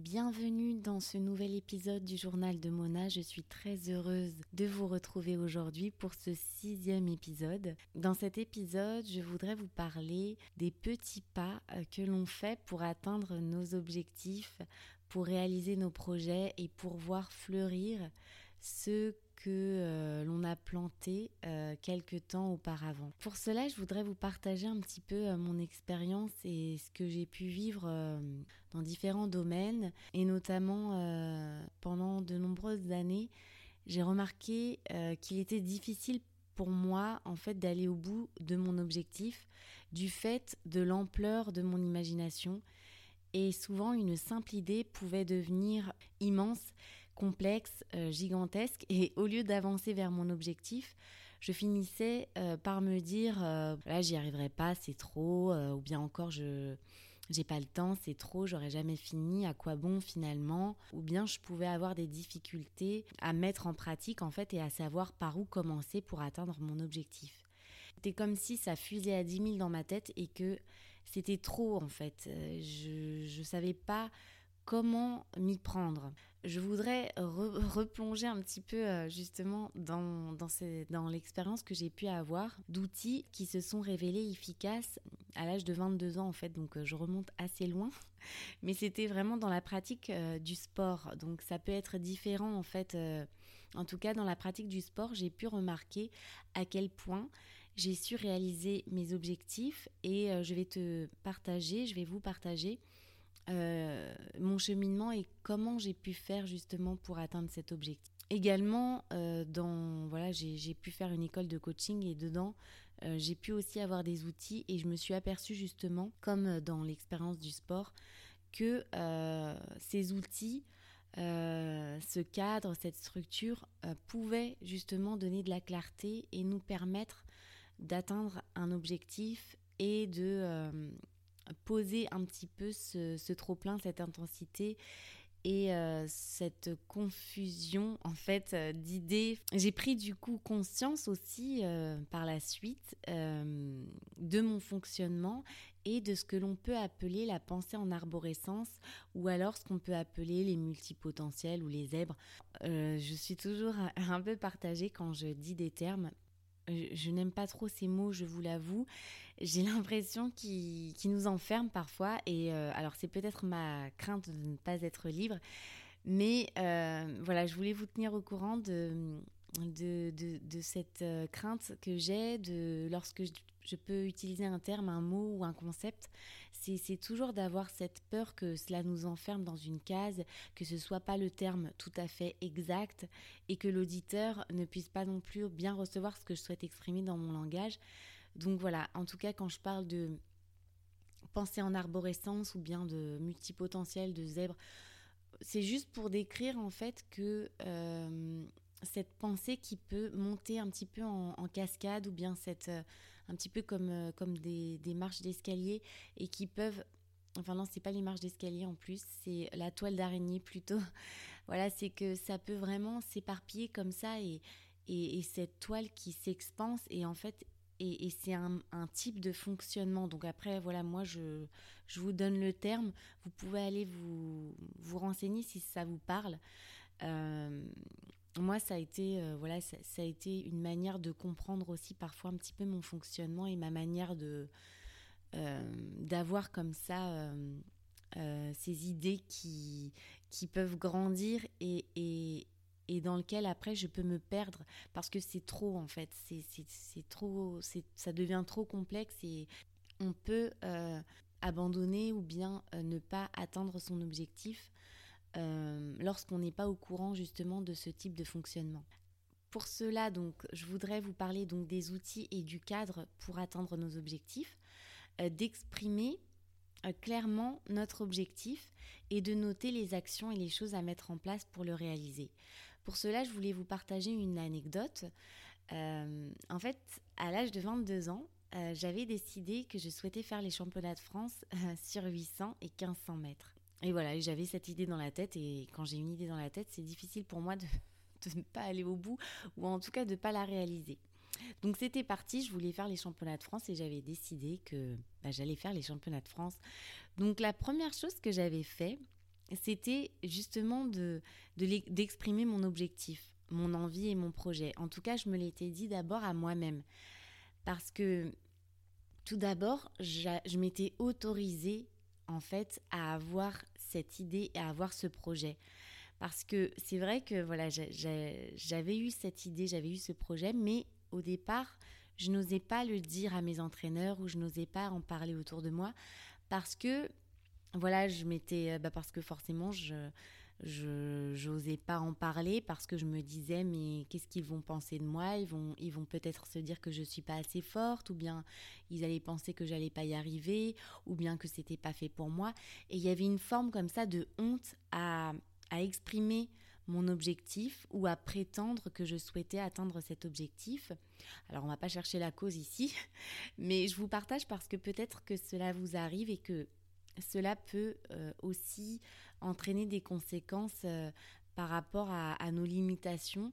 Bienvenue dans ce nouvel épisode du journal de Mona. Je suis très heureuse de vous retrouver aujourd'hui pour ce sixième épisode. Dans cet épisode, je voudrais vous parler des petits pas euh, que l'on fait pour atteindre nos objectifs, pour réaliser nos projets et pour voir fleurir ce que euh, l'on a planté euh, quelques temps auparavant. Pour cela, je voudrais vous partager un petit peu euh, mon expérience et ce que j'ai pu vivre dans différents domaines. Et notamment pendant de nombreuses années, j'ai remarqué qu'il était difficile pour moi en fait d'aller au bout de mon objectif du fait de l'ampleur de mon imagination. Et souvent une simple idée pouvait devenir immense complexe, euh, gigantesque, et au lieu d'avancer vers mon objectif, je finissais euh, par me dire euh, là j'y arriverai pas, c'est trop, ou bien encore je j'ai pas le temps, c'est trop, j'aurais jamais fini, à quoi bon finalement? Ou bien je pouvais avoir des difficultés à mettre en pratique en fait et à savoir par où commencer pour atteindre mon objectif. C'était comme si ça fusait à 10 000 dans ma tête et que c'était trop en fait. Je ne savais pas comment m'y prendre. Je voudrais replonger un petit peu euh, justement dans, l'expérience que j'ai pu avoir d'outils qui se sont révélés efficaces à l'âge de 22 ans en fait, donc euh, je remonte assez loin, mais c'était vraiment dans la pratique euh, du sport, donc ça peut être différent en fait. en tout cas, dans la pratique du sport, j'ai pu remarquer à quel point j'ai su réaliser mes objectifs et je vais te partager, je vais vous partager euh, mon cheminement et comment j'ai pu faire justement pour atteindre cet objectif. Également, euh, dans, voilà, j'ai pu faire une école de coaching et dedans, euh, j'ai pu aussi avoir des outils et je me suis aperçue justement, comme dans l'expérience du sport, que ces outils, ce cadre, cette structure pouvaient justement donner de la clarté et nous permettre d'atteindre un objectif et de poser un petit peu ce, trop-plein, cette intensité et euh, cette confusion en fait euh, d'idées. J'ai pris du coup conscience aussi euh, par la suite de mon fonctionnement et de ce que l'on peut appeler la pensée en arborescence ou alors ce qu'on peut appeler les multipotentiels ou les zèbres. je suis toujours un peu partagée quand je dis des termes je, n'aime pas trop ces mots, je vous l'avoue. J'ai l'impression qu'ils nous enferment parfois. Et euh, alors, c'est peut-être ma crainte de ne pas être libre. Mais euh, voilà, je voulais vous tenir au courant de, de, de, cette euh, crainte que j'ai de lorsque je, je, peux utiliser un terme, un mot ou un concept, c'est toujours d'avoir cette peur que cela nous enferme dans une case, que ce soit pas le terme tout à fait exact et que l'auditeur ne puisse pas non plus bien recevoir ce que je souhaite exprimer dans mon langage. Donc voilà, en tout cas quand je parle de pensée en arborescence ou bien de multipotentiel, de zèbre, c'est juste pour décrire en fait que euh, cette pensée qui peut monter un petit peu en, cascade ou bien cette euh, un petit peu comme, euh, comme des, marches d'escalier et qui peuvent enfin non c'est pas les marches d'escalier en plus c'est la toile d'araignée plutôt. Voilà c'est que ça peut vraiment s'éparpiller comme ça et, et, cette toile qui s'expanse et en fait et, c'est un, un, type de fonctionnement. Donc après voilà moi je, je vous donne le terme. Vous pouvez aller vous, vous renseigner si ça vous parle. Euh, moi, ça a été, euh, voilà, ça, a été une manière de comprendre aussi parfois un petit peu mon fonctionnement et ma manière de euh, d'avoir comme ça euh, ces idées qui qui peuvent grandir et, et, et dans lequel après je peux me perdre parce que c'est trop en fait, c'est trop, ça devient trop complexe et on peut abandonner ou bien ne pas atteindre son objectif euh, lorsqu'on n'est pas au courant justement de ce type de fonctionnement. Pour cela, donc, je voudrais vous parler donc des outils et du cadre pour atteindre nos objectifs, euh, d'exprimer euh, clairement notre objectif et de noter les actions et les choses à mettre en place pour le réaliser. Pour cela, je voulais vous partager une anecdote. en fait, à l'âge de 22 ans, j'avais décidé que je souhaitais faire les championnats de France sur 800 et 1500 mètres. Et voilà, j'avais cette idée dans la tête, et quand j'ai une idée dans la tête, c'est difficile pour moi de, ne pas aller au bout, ou en tout cas de ne pas la réaliser. Donc c'était parti, je voulais faire les championnats de France et j'avais décidé que bah, j'allais faire les championnats de France. Donc la première chose que j'avais fait, c'était justement de d'exprimer mon objectif, mon envie et mon projet. En tout cas, je me l'étais dit d'abord à moi-même. Parce que tout d'abord, je m'étais autorisée en fait à avoir cette idée et à avoir ce projet. Parce que c'est vrai que voilà, j'avais eu cette idée, j'avais eu ce projet, mais au départ, je n'osais pas le dire à mes entraîneurs ou je n'osais pas en parler autour de moi parce que voilà, je m'étais bah parce que forcément je je n'osais pas en parler parce que je me disais mais qu'est-ce qu'ils vont penser de moi? Ils vont ils vont peut-être se dire que je suis pas assez forte ou bien ils allaient penser que j'allais pas y arriver ou bien que c'était pas fait pour moi et il y avait une forme comme ça de honte à à exprimer mon objectif ou à prétendre que je souhaitais atteindre cet objectif. Alors on va pas chercher la cause ici, mais je vous partage parce que peut-être que cela vous arrive et que cela peut euh, aussi entraîner des conséquences euh, par rapport à, nos limitations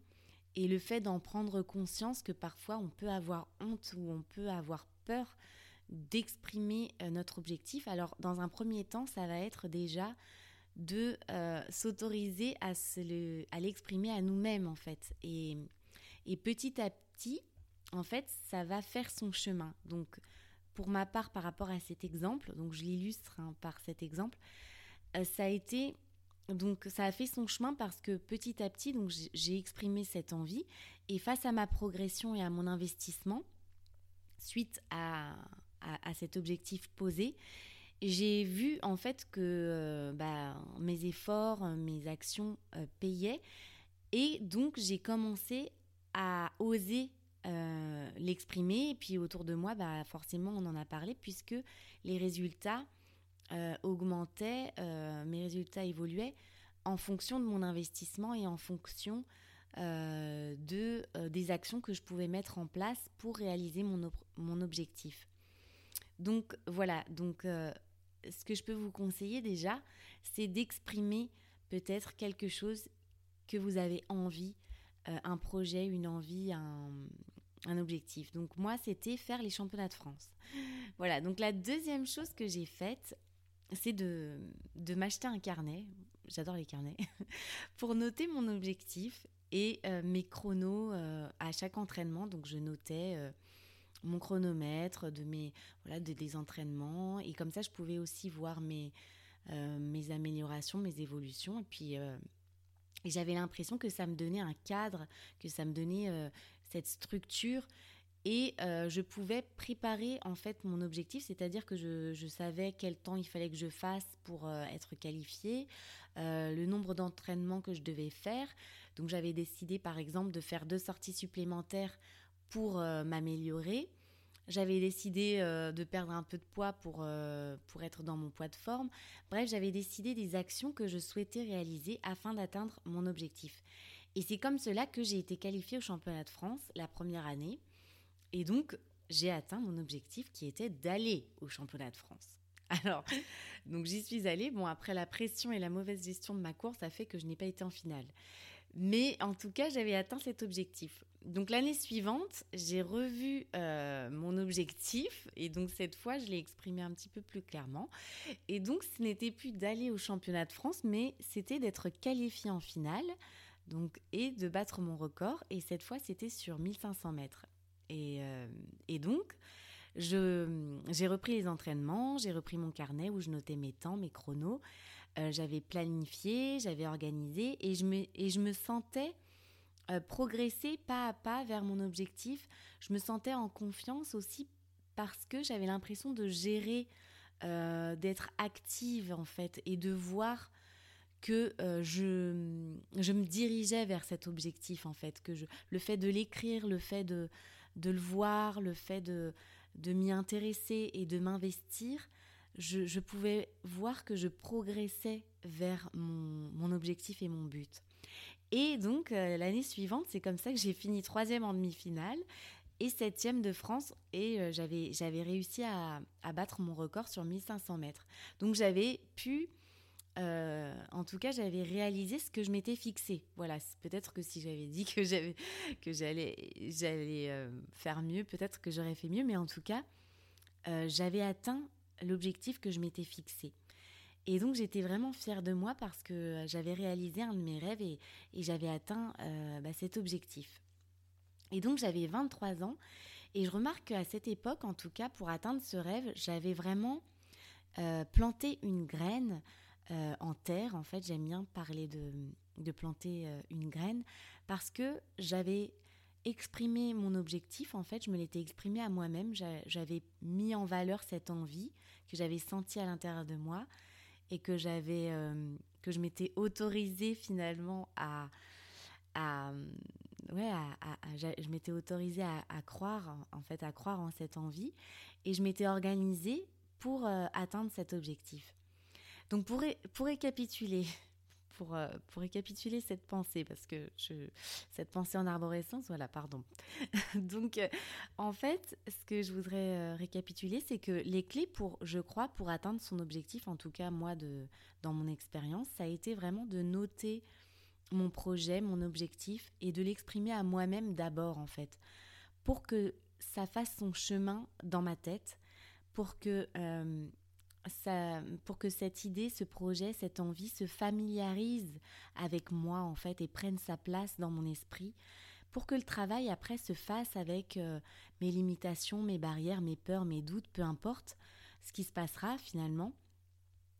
et le fait d'en prendre conscience que parfois on peut avoir honte ou on peut avoir peur d'exprimer euh, notre objectif. Alors dans un premier temps, ça va être déjà de s'autoriser à, l'exprimer à nous-mêmes en fait. Et, et petit à petit, en fait, ça va faire son chemin. Donc pour ma part par rapport à cet exemple, donc je l'illustre hein, par cet exemple, euh, ça a été donc ça a fait son chemin parce que petit à petit donc j'ai exprimé cette envie et face à ma progression et à mon investissement suite à, à, cet objectif posé, j'ai vu en fait que euh, bah, mes efforts, mes actions euh, payaient et donc j'ai commencé à oser euh, l'exprimer. Et puis autour de moi, bah, forcément, on en a parlé puisque les résultats euh, augmentaient, euh, mes résultats évoluaient en fonction de mon investissement et en fonction de, des actions que je pouvais mettre en place pour réaliser mon, mon objectif. Donc voilà, donc ce que je peux vous conseiller déjà, c'est d'exprimer peut-être quelque chose que vous avez envie, un projet, une envie, un, un objectif. Donc moi, c'était faire les championnats de France. Voilà, donc la deuxième chose que j'ai faite, c'est de, de m'acheter un carnet, j'adore les carnets, pour noter mon objectif et euh, mes chronos euh, à chaque entraînement. Donc je notais euh, mon chronomètre de mes voilà de, des entraînements et comme ça je pouvais aussi voir mes mes améliorations, mes évolutions et puis j'avais l'impression que ça me donnait un cadre, que ça me donnait cette structure et euh, je pouvais préparer en fait mon objectif, c'est-à-dire que je, savais quel temps il fallait que je fasse pour euh, être qualifiée, euh, le nombre d'entraînements que je devais faire. Donc j'avais décidé par exemple de faire deux sorties supplémentaires pour m'améliorer. J'avais décidé de perdre un peu de poids pour, pour être dans mon poids de forme. Bref, j'avais décidé des actions que je souhaitais réaliser afin d'atteindre mon objectif. Et c'est comme cela que j'ai été qualifiée au championnat de France la première année. Et donc, j'ai atteint mon objectif qui était d'aller au championnat de France. Alors, donc j'y suis allée. Bon, après la pression et la mauvaise gestion de ma course, ça fait que je n'ai pas été en finale. Mais en tout cas, j'avais atteint cet objectif. Donc l'année suivante, j'ai revu euh, mon objectif et donc cette fois, je l'ai exprimé un petit peu plus clairement. Et donc, ce n'était plus d'aller au championnat de France, mais c'était d'être qualifiée en finale donc, et de battre mon record. Et cette fois, c'était sur 1500 mètres. Et, euh, et donc, j'ai repris les entraînements, j'ai repris mon carnet où je notais mes temps, mes chronos. Euh, j'avais planifié, j'avais organisé et je me, sentais euh, progresser pas à pas vers mon objectif. Je me sentais en confiance aussi parce que j'avais l'impression de gérer, d'être active en fait et de voir que euh, je, je me dirigeais vers cet objectif en fait, que le fait de l'écrire, le fait de, de le voir, le fait de, de m'y intéresser et de m'investir, je, je, pouvais voir que je progressais vers mon, mon objectif et mon but. Et donc euh, l'année suivante, c'est comme ça que j'ai fini troisième en demi-finale et septième de France et euh, j'avais j'avais réussi à, à, battre mon record sur 1500 mètres. Donc j'avais pu euh, en tout cas, j'avais réalisé ce que je m'étais fixé. Voilà, peut-être que si j'avais dit que j'allais euh, faire mieux, peut-être que j'aurais fait mieux, mais en tout cas, euh, j'avais atteint l'objectif que je m'étais fixé. Et donc j'étais vraiment fière de moi parce que j'avais réalisé un de mes rêves et, j'avais atteint bah, cet objectif. Et donc j'avais 23 ans et je remarque qu'à cette époque, en tout cas, pour atteindre ce rêve, j'avais vraiment planté une graine en terre. En fait, j'aime bien parler de, planter une graine parce que j'avais exprimé mon objectif, en fait, je me l'étais exprimé à moi-même, j'avais mis en valeur cette envie que j'avais sentie à l'intérieur de moi et que j'avais euh, que je m'étais autorisée finalement à, à ouais, je m'étais autorisée à, croire en fait à croire en cette envie et je m'étais organisée pour euh, atteindre cet objectif. Donc pour, pour récapituler, pour, euh, pour récapituler cette pensée, parce que cette pensée en arborescence, voilà, pardon. Donc, euh, en fait, ce que je voudrais euh, récapituler, c'est que les clés pour, je crois, pour atteindre son objectif, en tout cas moi, de, dans mon expérience, ça a été vraiment de noter mon projet, mon objectif, et de l'exprimer à moi-même d'abord, en fait, pour que ça fasse son chemin dans ma tête, pour que pour que cette idée, ce projet, cette envie se familiarise avec moi en fait et prenne sa place dans mon esprit, pour que le travail après se fasse avec euh, mes limitations, mes barrières, mes peurs, mes doutes, peu importe ce qui se passera finalement.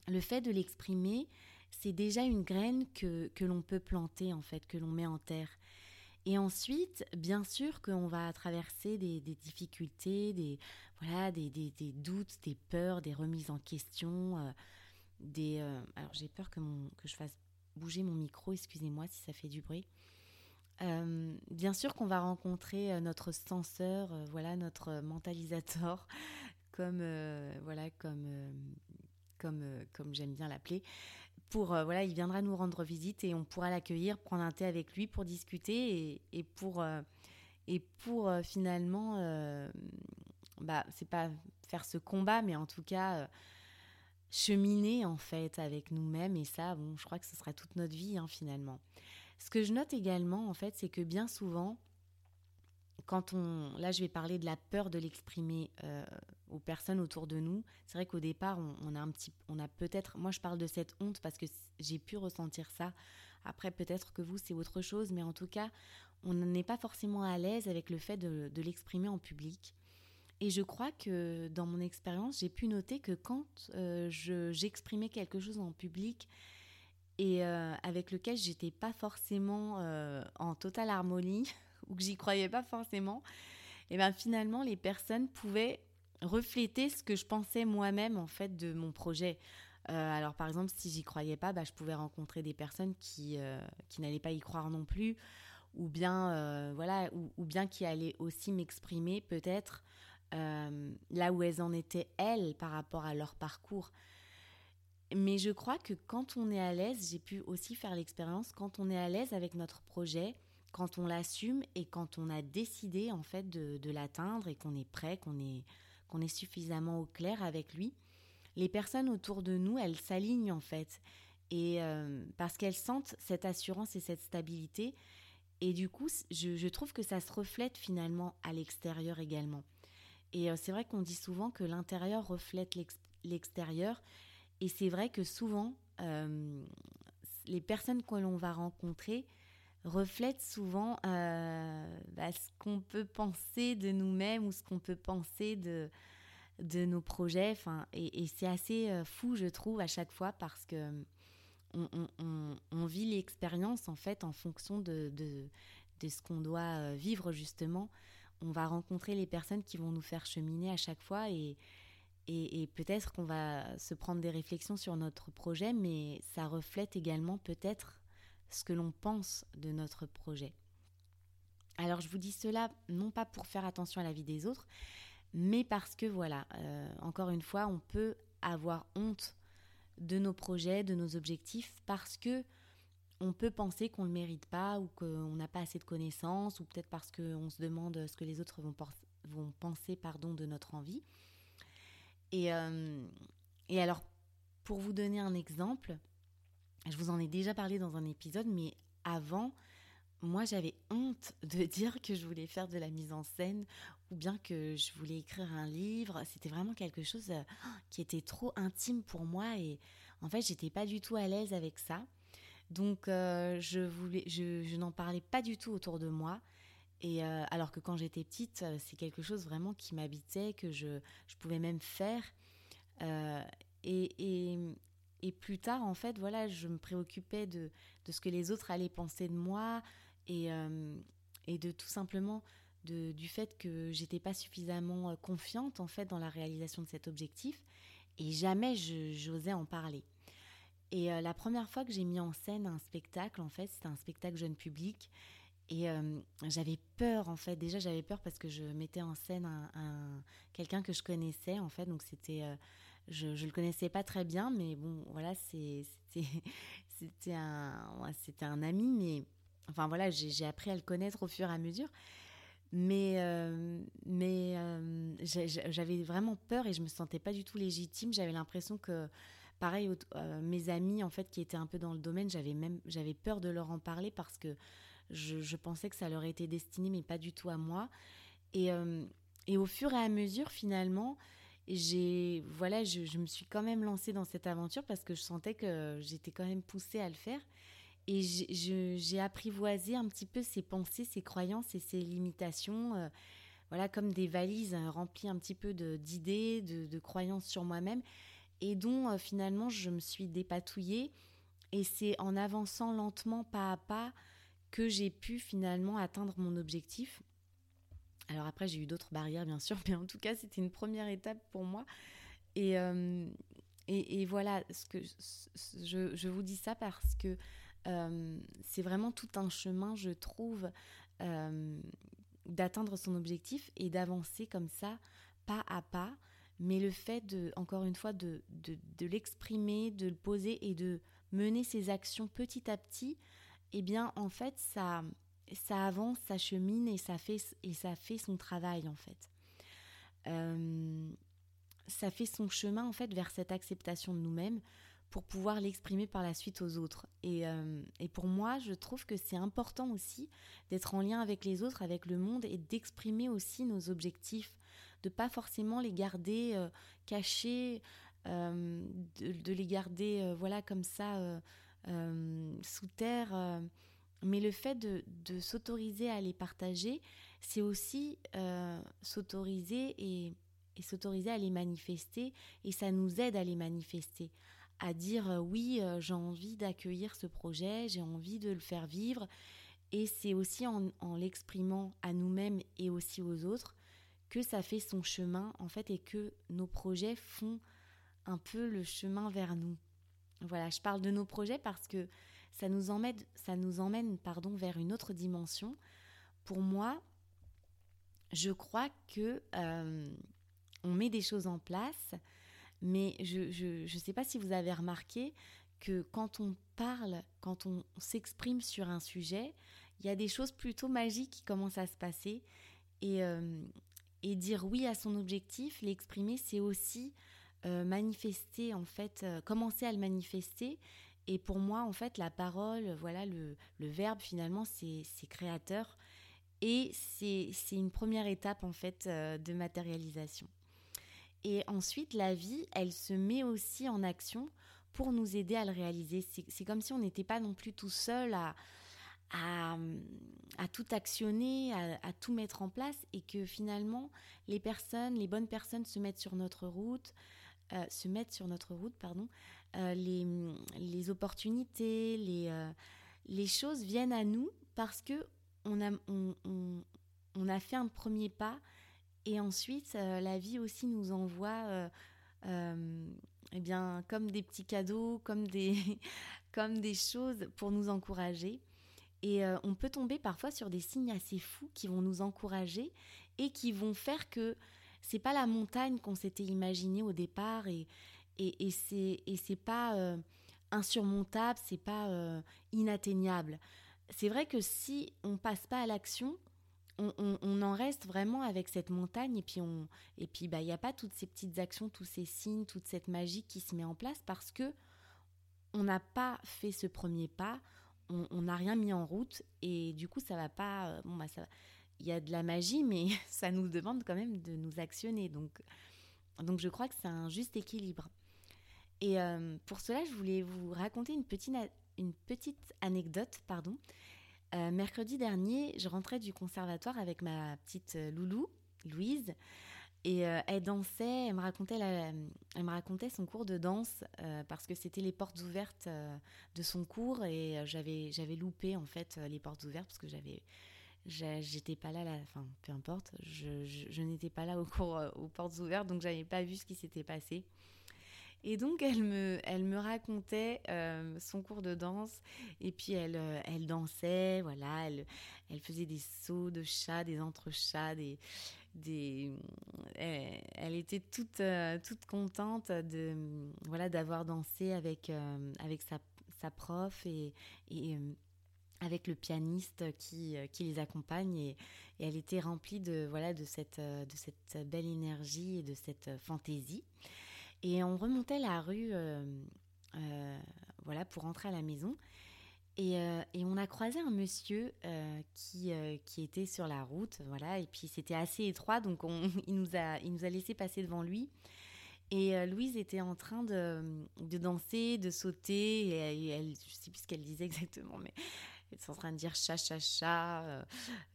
Le fait de l'exprimer, c'est déjà une graine que, que l'on peut planter en fait, que l'on met en terre. Et ensuite, bien sûr qu'on va traverser des, difficultés, des, voilà, des, doutes, des peurs, des remises en question. Euh, des, euh, alors j'ai peur que, mon, que je fasse bouger mon micro, excusez-moi si ça fait du bruit. Euh, bien sûr qu'on va rencontrer notre censeur, voilà, notre mentalisateur, comme, voilà, comme, comme, comme j'aime bien l'appeler, pour euh, voilà, il viendra nous rendre visite et on pourra l'accueillir, prendre un thé avec lui pour discuter et, pour euh, et pour euh, finalement, bah c'est pas faire ce combat, mais en tout cas cheminer en fait avec nous-mêmes et ça, bon, je crois que ce sera toute notre vie hein, finalement. Ce que je note également en fait, c'est que bien souvent quand on, là je vais parler de la peur de l'exprimer euh, aux personnes autour de nous. C'est vrai qu'au départ on, a un petit, on a peut-être, moi je parle de cette honte parce que j'ai pu ressentir ça. Après peut-être que vous c'est autre chose, mais en tout cas on n'est pas forcément à l'aise avec le fait de, l'exprimer en public. Et je crois que dans mon expérience, j'ai pu noter que quand euh, j'exprimais quelque chose en public et euh, avec lequel j'étais pas forcément en totale harmonie, ou que j'y croyais pas forcément, et ben finalement les personnes pouvaient refléter ce que je pensais moi-même en fait de mon projet. Euh, alors par exemple, si j'y croyais pas, bah, je pouvais rencontrer des personnes qui, euh, qui n'allaient pas y croire non plus, ou bien euh, voilà, ou, bien qui allaient aussi m'exprimer peut-être là où elles en étaient elles par rapport à leur parcours. Mais je crois que quand on est à l'aise, j'ai pu aussi faire l'expérience, quand on est à l'aise avec notre projet, quand on l'assume et quand on a décidé en fait de, l'atteindre et qu'on est prêt, qu'on est, est suffisamment au clair avec lui, les personnes autour de nous, elles s'alignent en fait. Et euh, parce qu'elles sentent cette assurance et cette stabilité. Et du coup, je, trouve que ça se reflète finalement à l'extérieur également. Et euh, c'est vrai qu'on dit souvent que l'intérieur reflète l'extérieur. Et c'est vrai que souvent, euh, les personnes que l'on va rencontrer, reflète souvent euh, bah, ce qu'on peut penser de nous-mêmes ou ce qu'on peut penser de, de nos projets. Enfin, et, c'est assez euh, fou, je trouve, à chaque fois parce que on, vit l'expérience en fait en fonction de, de, ce qu'on doit euh, vivre justement. On va rencontrer les personnes qui vont nous faire cheminer à chaque fois et, et peut-être qu'on va se prendre des réflexions sur notre projet, mais ça reflète également peut-être ce que l'on pense de notre projet. Alors je vous dis cela non pas pour faire attention à la vie des autres, mais parce que voilà, euh, encore une fois, on peut avoir honte de nos projets, de nos objectifs, parce que on peut penser qu'on ne le mérite pas ou qu'on n'a pas assez de connaissances, ou peut-être parce qu'on se demande ce que les autres vont, penser pardon, de notre envie. Euh, et alors, pour vous donner un exemple, je vous en ai déjà parlé dans un épisode, mais avant, moi j'avais honte de dire que je voulais faire de la mise en scène ou bien que je voulais écrire un livre. C'était vraiment quelque chose euh, qui était trop intime pour moi et en fait, j'étais pas du tout à l'aise avec ça. Donc, euh, je, voulais, je, n'en parlais pas du tout autour de moi. Et euh, alors que quand j'étais petite, c'est quelque chose vraiment qui m'habitait, que je, pouvais même faire. Et, et, plus tard, en fait, voilà, je me préoccupais de, de ce que les autres allaient penser de moi et, et de tout simplement du fait que j'étais pas suffisamment confiante en fait dans la réalisation de cet objectif et jamais j'osais en parler. Et euh, la première fois que j'ai mis en scène un spectacle, en fait, c'était un spectacle jeune public. Et euh, j'avais peur, en fait. Déjà, j'avais peur parce que je mettais en scène un, quelqu'un que je connaissais, en fait. Donc, c'était. Euh, je ne le connaissais pas très bien, mais bon, voilà, c'était un, ami, mais. Enfin, voilà, j'ai appris à le connaître au fur et à mesure. Mais, mais j'avais vraiment peur et je me sentais pas du tout légitime. J'avais l'impression que Pareil, euh, mes amis, en fait, qui étaient un peu dans le domaine, j'avais même j'avais peur de leur en parler parce que je, pensais que ça leur était destiné, mais pas du tout à moi. Et, euh, et au fur et à mesure, finalement, j'ai voilà, je, me suis quand même lancée dans cette aventure parce que je sentais que j'étais quand même poussée à le faire. Et j'ai apprivoisé un petit peu ces pensées, ces croyances et ces limitations. Euh, voilà, comme des valises remplies un petit peu d'idées, de, de, croyances sur moi-même et dont euh, finalement je me suis dépatouillée. Et c'est en avançant lentement, pas à pas, que j'ai pu finalement atteindre mon objectif. Alors après, j'ai eu d'autres barrières, bien sûr, mais en tout cas, c'était une première étape pour moi. Et, euh, et, voilà, ce que je, je, vous dis ça parce que euh, c'est vraiment tout un chemin, je trouve, d'atteindre son objectif et d'avancer comme ça, pas à pas mais le fait de, encore une fois, de, de, l'exprimer, de le poser et de mener ses actions petit à petit, eh bien, en fait, ça, ça avance, ça chemine et ça fait, et ça fait son travail, en fait. Euh, ça fait son chemin, en fait, vers cette acceptation de nous-mêmes pour pouvoir l'exprimer par la suite aux autres. Et, euh, et pour moi, je trouve que c'est important aussi d'être en lien avec les autres, avec le monde et d'exprimer aussi nos objectifs, de pas forcément les garder euh, cachés, euh, de, les garder voilà comme ça sous terre. Mais le fait de, s'autoriser à les partager, c'est aussi s'autoriser et, s'autoriser à les manifester, et ça nous aide à les manifester à dire oui, j'ai envie d'accueillir ce projet, j'ai envie de le faire vivre. Et c'est aussi en, en l'exprimant à nous-mêmes et aussi aux autres que ça fait son chemin en fait et que nos projets font un peu le chemin vers nous. Voilà, je parle de nos projets parce que ça nous emmène, pardon, vers une autre dimension. Pour moi, je crois que euh, on met des choses en place, mais je ne sais pas si vous avez remarqué que quand on parle, quand on s'exprime sur un sujet, il y a des choses plutôt magiques qui commencent à se passer. Et, euh, et dire oui à son objectif, l'exprimer, c'est aussi euh, manifester, en fait, commencer à le manifester. Et pour moi, en fait, la parole, voilà, le, verbe, finalement, c'est créateur. Et c'est une première étape, en fait, euh, de matérialisation. Et ensuite, la vie, elle se met aussi en action pour nous aider à le réaliser. C'est comme si on n'était pas non plus tout seul à, tout actionner, à, tout mettre en place et que finalement les personnes, les bonnes personnes se mettent sur notre route, euh, se mettent sur notre route, pardon, les, les, opportunités, les, euh, les choses viennent à nous parce que on a, on, on, a fait un premier pas et ensuite la vie aussi nous envoie eh bien, comme des petits cadeaux, comme des, comme des choses pour nous encourager. Et euh, on peut tomber parfois sur des signes assez fous qui vont nous encourager et qui vont faire que c'est pas la montagne qu'on s'était imaginé au départ et, et, et c'est, pas euh, insurmontable, c'est pas euh, inatteignable. C'est vrai que si on passe pas à l'action, on, en reste vraiment avec cette montagne et puis bah il n'y a pas toutes ces petites actions, tous ces signes, toute cette magie qui se met en place parce que on n'a pas fait ce premier pas, on n'a rien mis en route et du coup ça va pas euh, bah il y a de la magie mais ça nous demande quand même de nous actionner donc je crois que c'est un juste équilibre Et pour cela, je voulais vous raconter une petite, anecdote. Pardon. mercredi dernier, je rentrais du conservatoire avec ma petite loulou, Louise. Et euh, elle dansait, elle me racontait, son cours de danse euh, parce que c'était les portes ouvertes euh, de son cours et j'avais, j'avais loupé en fait les portes ouvertes parce que j'avais, j'étais pas là, enfin peu importe, je, je, n'étais pas là au cours aux portes ouvertes donc j'avais pas vu ce qui s'était passé. Et donc elle me, racontait son cours de danse. Et puis elle, elle dansait, voilà, elle, faisait des sauts de chat, des entrechats, des, des, elle, était toute, euh, contente de, voilà, d'avoir dansé avec, euh, avec sa, prof et, et euh, avec le pianiste qui, les accompagne. Et, elle était remplie de, voilà, de, cette, de cette belle énergie et de cette fantaisie. Et on remontait la rue voilà, pour rentrer à la maison. Euh, et, on a croisé un monsieur euh, qui, euh, était sur la route, voilà, et puis c'était assez étroit, donc on, il, nous a, laissé passer devant lui. Et Louise était en train de, de danser, de sauter, et elle, je sais plus ce qu'elle disait exactement, mais elle était en train de dire cha cha cha,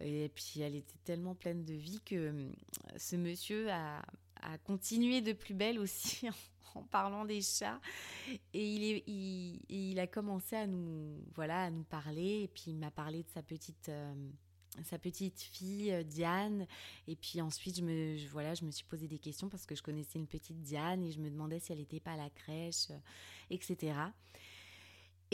et puis elle était tellement pleine de vie que ce monsieur a, a continué de plus belle aussi en parlant des chats. Et il, est, il, a commencé à nous, voilà, à nous parler. Et puis il m'a parlé de sa petite, euh, sa petite fille euh, Diane. Et puis ensuite, je me, voilà, je me suis posé des questions parce que je connaissais une petite Diane et je me demandais si elle n'était pas à la crèche, euh, etc.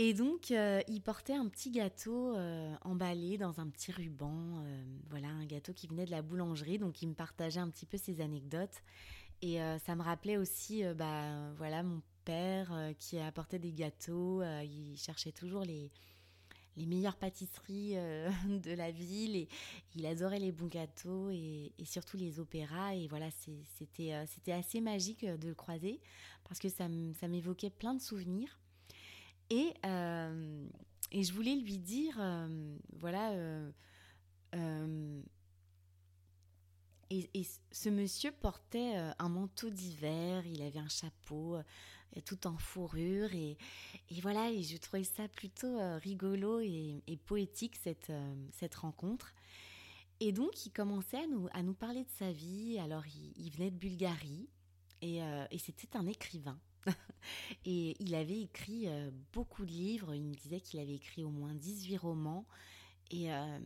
Et donc, il portait un petit gâteau emballé dans un petit ruban, voilà, un gâteau qui venait de la boulangerie. Donc, il me partageait un petit peu ses anecdotes. Et euh, ça me rappelait aussi, euh, bah, voilà, mon père euh, qui apportait des gâteaux. il cherchait toujours les, les meilleures pâtisseries de la ville et il adorait les bons gâteaux et, et surtout les opéras. Et voilà, c'était assez magique de le croiser parce que ça m'évoquait plein de souvenirs. Et, et je voulais lui dire, voilà, et, ce monsieur portait euh, un manteau d'hiver, il avait un chapeau euh, tout en fourrure et, voilà, et je trouvais ça plutôt euh, rigolo et, poétique cette, cette rencontre. Et donc il commençait à nous, à nous parler de sa vie. Alors il, venait de Bulgarie et, et c'était un écrivain. et il avait écrit beaucoup de livres, il me disait qu'il avait écrit au moins 18 romans. Et euh,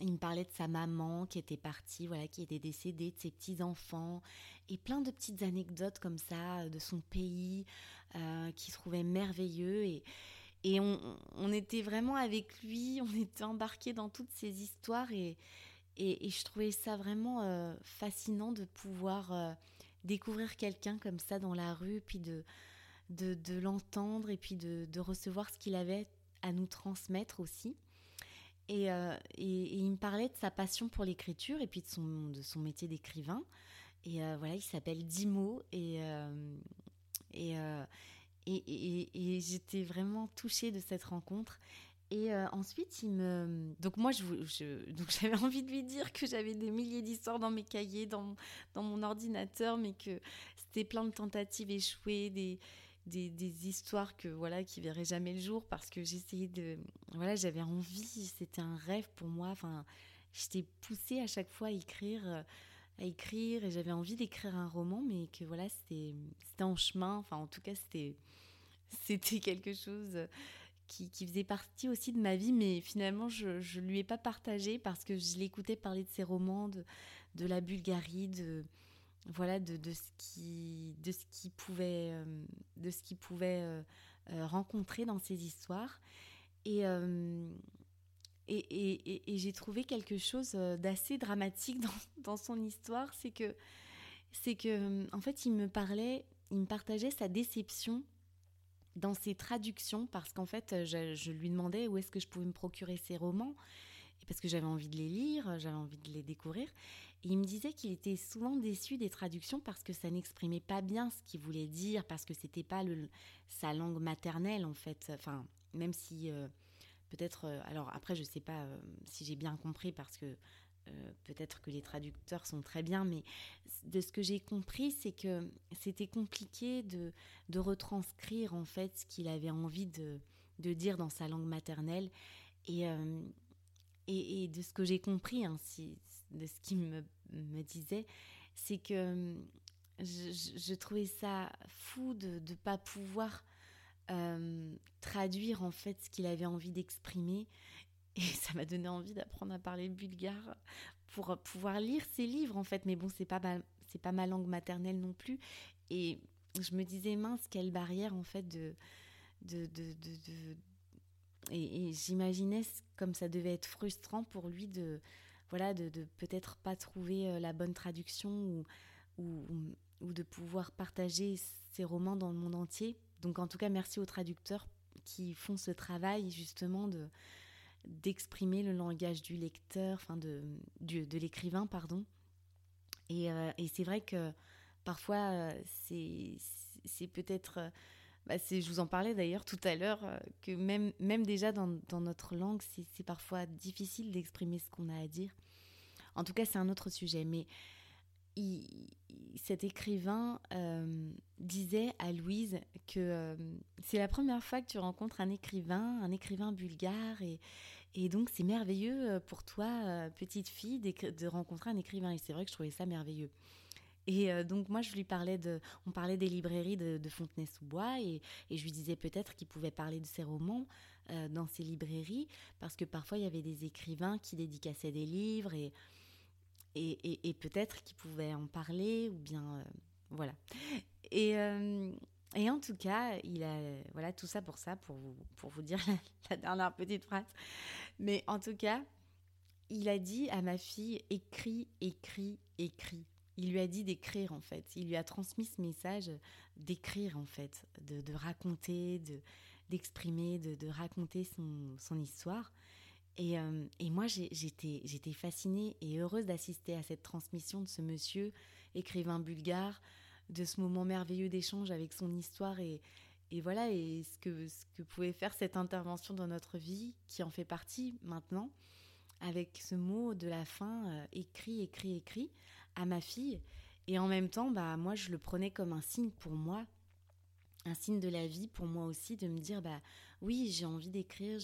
il me parlait de sa maman qui était partie, voilà, qui était décédée, de ses petits-enfants, et plein de petites anecdotes comme ça, de son pays, euh, qu'il trouvait merveilleux. Et, et on, était vraiment avec lui, on était embarqués dans toutes ces histoires, et, et, je trouvais ça vraiment euh, fascinant de pouvoir découvrir quelqu'un comme ça dans la rue, puis de, de, l'entendre, et puis de, de recevoir ce qu'il avait à nous transmettre aussi. Euh, et, il me parlait de sa passion pour l'écriture et puis de son, de son métier d'écrivain. Et euh, voilà, il s'appelle Dimo et, euh, et, et, et, j'étais vraiment touchée de cette rencontre. Et ensuite, il me. Donc, moi, j'avais envie de lui dire que j'avais des milliers d'histoires dans mes cahiers, dans, mon ordinateur, mais que c'était plein de tentatives échouées, des, histoires que voilà qui verraient jamais le jour parce que j'essayais de voilà j'avais envie c'était un rêve pour moi enfin j'étais poussée à chaque fois à écrire à écrire et j'avais envie d'écrire un roman mais que voilà c'était en chemin enfin en tout cas c'était quelque chose qui, faisait partie aussi de ma vie mais finalement je ne lui ai pas partagé parce que je l'écoutais parler de ses romans de, de la Bulgarie de voilà de, de, ce qui de ce pouvait euh, de ce qui pouvait euh, euh, rencontrer dans ces histoires. Et et, et, et, j'ai trouvé quelque chose d'assez dramatique dans, dans, son histoire c'est que c'est que en fait il me parlait il me partageait sa déception dans ses traductions parce qu'en fait je, je, lui demandais où est-ce que je pouvais me procurer ses romans parce que j'avais envie de les lire j'avais envie de les découvrir il me disait qu'il était souvent déçu des traductions parce que ça n'exprimait pas bien ce qu'il voulait dire, parce que c'était pas sa langue maternelle en fait. Enfin, même si euh, peut-être. Euh, alors après, je sais pas euh, si j'ai bien compris parce que peut-être que les traducteurs sont très bien, mais de ce que j'ai compris, c'est que c'était compliqué de, de, retranscrire en fait ce qu'il avait envie de, de, dire dans sa langue maternelle. Et, et, de ce que j'ai compris, hein, de ce qu'il me, disait, c'est que je, je, trouvais ça fou de ne pas pouvoir euh, traduire en fait ce qu'il avait envie d'exprimer. Et ça m'a donné envie d'apprendre à parler bulgare pour pouvoir lire ses livres en fait. Mais bon, c'est pas c'est pas ma langue maternelle non plus. Et je me disais mince quelle barrière en fait de de, de, de, et, j'imaginais comme ça devait être frustrant pour lui de voilà de, peut-être pas trouver euh, la bonne traduction ou, ou, ou de pouvoir partager ses romans dans le monde entier donc en tout cas, merci aux traducteurs qui font ce travail justement de d'exprimer le langage du lecteur, enfin de, de l'écrivain, pardon. Et, euh, et c'est vrai que parfois, euh, c'est peut-être... Euh, bah je vous en parlais d'ailleurs tout à l'heure, que même, même déjà dans, dans notre langue, c'est parfois difficile d'exprimer ce qu'on a à dire. En tout cas, c'est un autre sujet. Mais cet écrivain euh, disait à Louise que euh, c'est la première fois que tu rencontres un écrivain, un écrivain bulgare, et, et donc c'est merveilleux euh, pour toi, petite fille, de rencontrer un écrivain. Et c'est vrai que je trouvais ça merveilleux. Et donc moi, je lui parlais de, on parlait des librairies de, Fontenay-sous-Bois, et, et, je lui disais peut-être qu'il pouvait parler de ses romans dans ces librairies, parce que parfois il y avait des écrivains qui dédicaçaient des livres et peut-être qu'il pouvait en parler ou bien euh, voilà. Et, euh, et en tout cas, il a voilà tout ça pour ça pour vous pour vous dire la, dernière petite phrase. Mais en tout cas, il a dit à ma fille écris, écris, écris. Il lui a dit d'écrire en fait. Il lui a transmis ce message d'écrire en fait, de, raconter, de d'exprimer, de, raconter son histoire. Euh, et, moi, j'étais, fascinée et heureuse d'assister à cette transmission de ce monsieur, écrivain bulgare, de ce moment merveilleux d'échange avec son histoire et, voilà, et ce que, pouvait faire cette intervention dans notre vie, qui en fait partie maintenant, avec ce mot de la fin, euh, écrit, écrit, écrit, à ma fille. Et en même temps, bah, moi, je le prenais comme un signe pour moi, un signe de la vie pour moi aussi, de me dire, bah oui, j'ai envie d'écrire,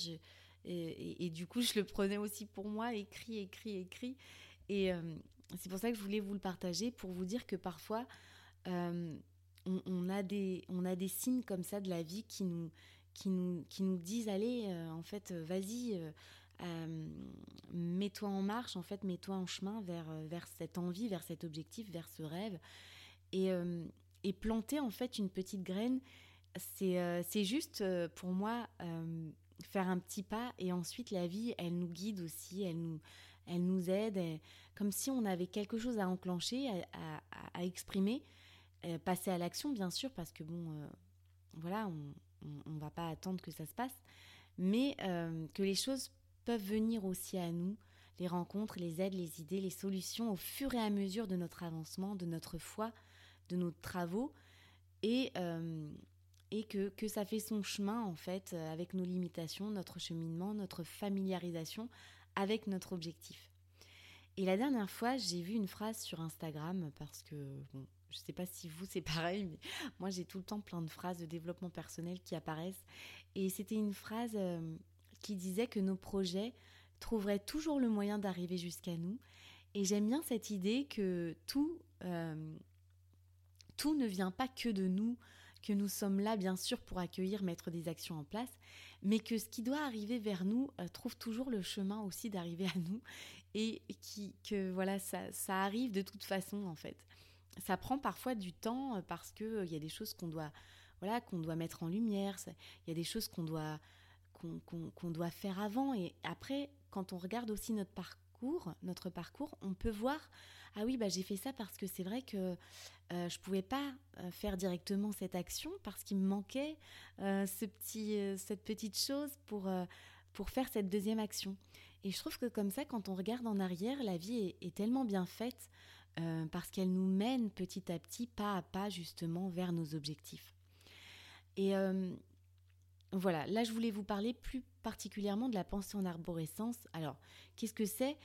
et, du coup, je le prenais aussi pour moi, écrit, écrit, écrit. Et euh, c'est pour ça que je voulais vous le partager, pour vous dire que parfois, euh, on, a des, on a des signes comme ça de la vie qui nous, qui nous, qui nous disent, allez, euh, en fait, vas-y, mets-toi en marche, en fait, mets-toi en chemin vers, vers cette envie, vers cet objectif, vers ce rêve. Et, et planter, en fait, une petite graine, c'est juste, pour moi, faire un petit pas et ensuite la vie, elle nous guide aussi, elle nous, elle nous aide, comme si on avait quelque chose à enclencher, à, exprimer, euh, passer à l'action bien sûr, parce que bon, euh, voilà, on ne va pas attendre que ça se passe, mais euh, que les choses peuvent venir aussi à nous, les rencontres, les aides, les idées, les solutions au fur et à mesure de notre avancement, de notre foi, de nos travaux. Et, et que, que ça fait son chemin en fait euh, avec nos limitations, notre cheminement, notre familiarisation avec notre objectif. Et la dernière fois, j'ai vu une phrase sur Instagram parce que, bon, je ne sais pas si vous c'est pareil, mais moi j'ai tout le temps plein de phrases de développement personnel qui apparaissent. Et c'était une phrase euh, qui disait que nos projets trouveraient toujours le moyen d'arriver jusqu'à nous. Et j'aime bien cette idée que tout, euh, tout ne vient pas que de nous que nous sommes là bien sûr pour accueillir, mettre des actions en place, mais que ce qui doit arriver vers nous euh, trouve toujours le chemin aussi d'arriver à nous et qui, que voilà, ça, ça, arrive de toute façon en fait. Ça prend parfois du temps euh, parce qu'il il euh, y a des choses qu'on doit, voilà, qu'on doit mettre en lumière, il y a des choses qu'on doit, qu'on doit faire avant et après, quand on regarde aussi notre parcours, notre parcours, on peut voir ah oui, bah, j'ai fait ça parce que c'est vrai que euh, je ne pouvais pas euh, faire directement cette action parce qu'il me manquait euh, ce petit, cette petite chose pour, pour faire cette deuxième action. Et je trouve que comme ça, quand on regarde en arrière, la vie est, tellement bien faite parce qu'elle nous mène petit à petit, pas à pas, justement, vers nos objectifs. Et voilà, là, je voulais vous parler plus particulièrement de la pensée en arborescence. Alors, qu'est-ce que c'est?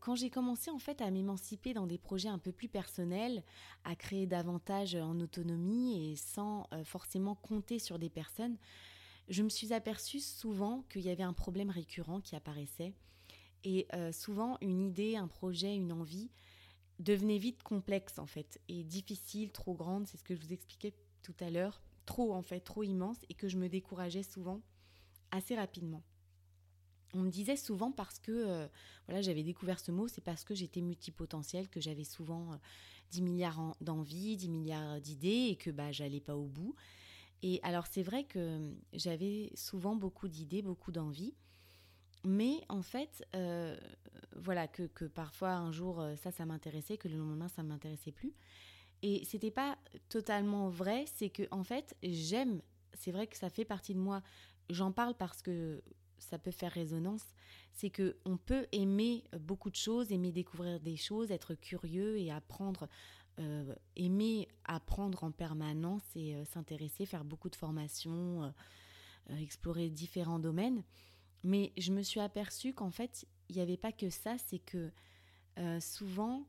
Quand j'ai commencé en fait à m'émanciper dans des projets un peu plus personnels, à créer davantage en autonomie et sans forcément compter sur des personnes, je me suis aperçue souvent qu'il y avait un problème récurrent qui apparaissait. Et souvent, une idée, un projet, une envie devenait vite complexe en fait, et difficile, trop grande, c'est ce que je vous expliquais tout à l'heure, trop en fait, trop immense, et que je me décourageais souvent assez rapidement. On me disait souvent parce que euh, voilà, j'avais découvert ce mot, c'est parce que j'étais multipotentielle, que j'avais souvent 10 euh, milliards d'envies, 10 milliards d'idées et que bah j'allais pas au bout. Et alors c'est vrai que j'avais souvent beaucoup d'idées, beaucoup d'envies, mais en fait, euh, voilà, que, que, parfois un jour ça, ça m'intéressait, que le lendemain ça m'intéressait plus. Et c'était pas totalement vrai, c'est que en fait j'aime, c'est vrai que ça fait partie de moi. J'en parle parce que ça peut faire résonance, c'est que on peut aimer beaucoup de choses, aimer découvrir des choses, être curieux et apprendre, euh, aimer apprendre en permanence et euh, s'intéresser, faire beaucoup de formations, euh, explorer différents domaines. Mais je me suis aperçue qu'en fait, il n'y avait pas que ça, c'est que souvent,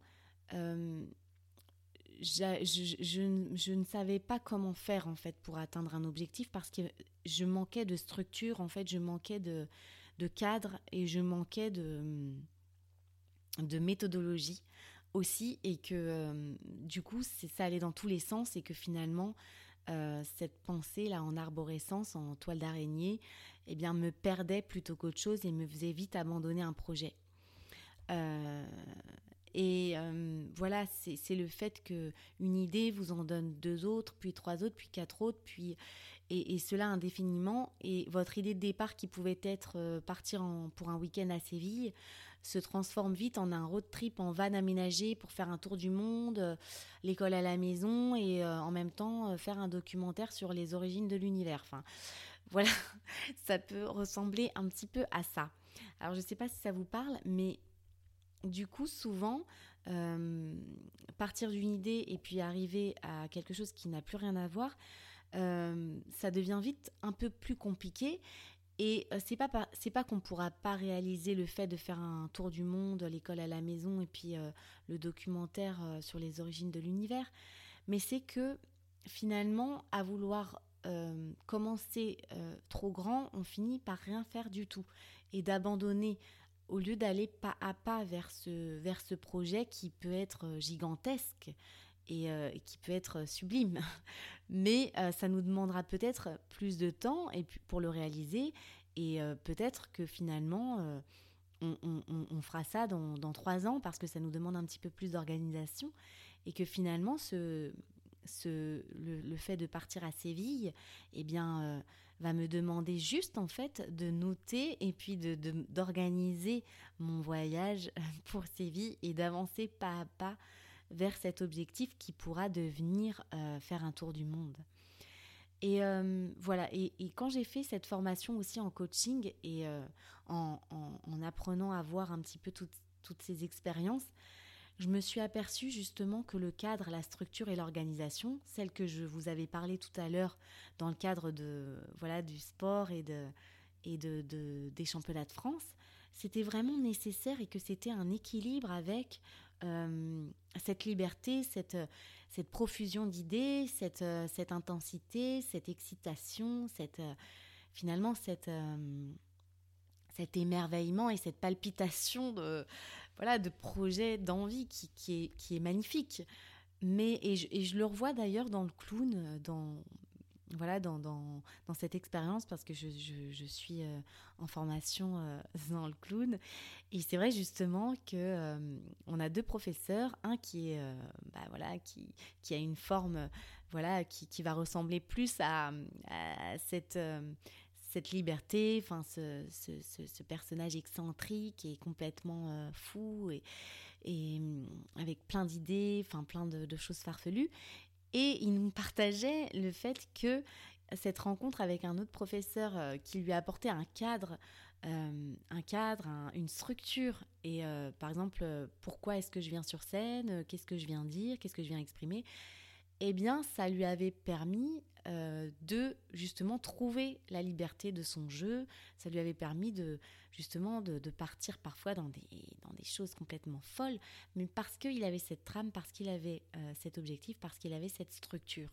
je, ne savais pas comment faire en fait pour atteindre un objectif parce que je manquais de structure, en fait, je manquais de, cadre et je manquais de, de méthodologie aussi et que euh, du coup ça allait dans tous les sens et que finalement euh, cette pensée là en arborescence, en toile d'araignée, eh bien me perdait plutôt qu'autre chose et me faisait vite abandonner un projet. Euh, et euh, voilà, c'est le fait que une idée vous en donne deux autres, puis trois autres, puis quatre autres, puis et, cela indéfiniment. Et votre idée de départ qui pouvait être euh, partir pour un week-end à Séville se transforme vite en un road trip en van aménagé pour faire un tour du monde, euh, l'école à la maison et en même temps faire un documentaire sur les origines de l'univers. Enfin, voilà, ça peut ressembler un petit peu à ça. Alors je ne sais pas si ça vous parle, mais du coup, souvent, euh, partir d'une idée et puis arriver à quelque chose qui n'a plus rien à voir, euh, ça devient vite un peu plus compliqué. Et euh, c'est pas c'est pas qu'on pourra pas réaliser le fait de faire un tour du monde, l'école à la maison et puis le documentaire sur les origines de l'univers, mais c'est que finalement à vouloir commencer trop grand, on finit par rien faire du tout et d'abandonner au lieu d'aller pas à pas vers ce, vers ce projet qui peut être euh, gigantesque et euh, qui peut être sublime. Mais euh, ça nous demandera peut-être plus de temps et pour le réaliser et peut-être que finalement on, fera ça dans, trois ans parce que ça nous demande un petit peu plus d'organisation et que finalement ce, ce, le, fait de partir à Séville, eh bien, va me demander juste en fait de noter et puis d'organiser de, mon voyage pour Séville et d'avancer pas à pas vers cet objectif qui pourra devenir euh, faire un tour du monde. Et euh, voilà, et, quand j'ai fait cette formation aussi en coaching et euh, en, apprenant à voir un petit peu toutes ces expériences, je me suis aperçue justement que le cadre, la structure et l'organisation, celle que je vous avais parlé tout à l'heure dans le cadre de voilà du sport et de et de, des championnats de France, c'était vraiment nécessaire et que c'était un équilibre avec euh, cette liberté, cette, cette profusion d'idées, cette, cette intensité, cette excitation, cette, finalement cette, cet émerveillement et cette palpitation de, voilà, de projet, d'envie qui, qui, est, qui est magnifique. Mais, et je, le revois d'ailleurs dans le clown, euh, dans, voilà, dans, dans, dans cette expérience, parce que je, je, suis euh, en formation euh, dans le clown. Et c'est vrai justement que on a deux professeurs, un qui est, bah, voilà, qui, qui a une forme, voilà, qui, qui va ressembler plus à cette cette liberté, enfin ce, ce, personnage excentrique et complètement euh, fou et, mm, avec plein d'idées, enfin plein de, choses farfelues. Et il nous partageait le fait que cette rencontre avec un autre professeur euh, qui lui a apporté un cadre, euh, un cadre, une structure. Et par exemple, pourquoi est-ce que je viens sur scène? Qu'est-ce que je viens dire? Qu'est-ce que je viens exprimer? Eh bien, ça lui avait permis euh, de justement trouver la liberté de son jeu. Ça lui avait permis de justement de, partir parfois dans des, dans des choses complètement folles, mais parce qu'il avait cette trame, parce qu'il avait euh, cet objectif, parce qu'il avait cette structure.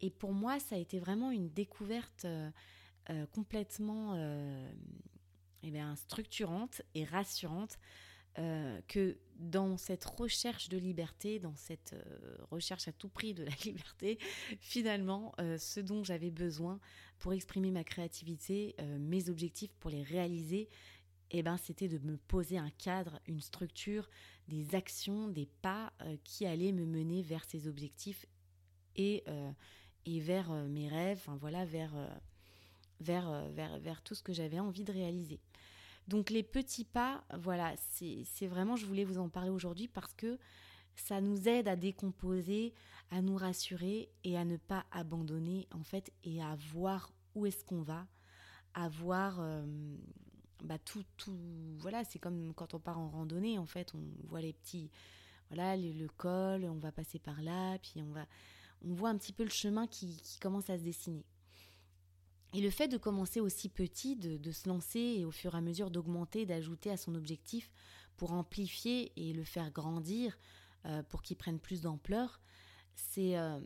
Et pour moi, ça a été vraiment une découverte euh, complètement eh bien, structurante et rassurante euh, que dans cette recherche de liberté, dans cette euh, recherche à tout prix de la liberté, finalement, euh, ce dont j'avais besoin pour exprimer ma créativité, mes objectifs pour les réaliser, eh ben, c'était de me poser un cadre, une structure, des actions, des pas qui allaient me mener vers ces objectifs et, et vers mes rêves, enfin voilà, vers, vers, vers, vers tout ce que j'avais envie de réaliser. Donc les petits pas, voilà, c'est vraiment, je voulais vous en parler aujourd'hui parce que ça nous aide à décomposer, à nous rassurer et à ne pas abandonner en fait et à voir où est-ce qu'on va, à voir euh, bah, tout, tout, voilà, c'est comme quand on part en randonnée en fait, on voit les petits, voilà, le, col, on va passer par là, puis on va, on voit un petit peu le chemin qui commence à se dessiner. Et le fait de commencer aussi petit, de, se lancer et au fur et à mesure d'augmenter, d'ajouter à son objectif pour amplifier et le faire grandir, euh, pour qu'il prenne plus d'ampleur, c'est, euh,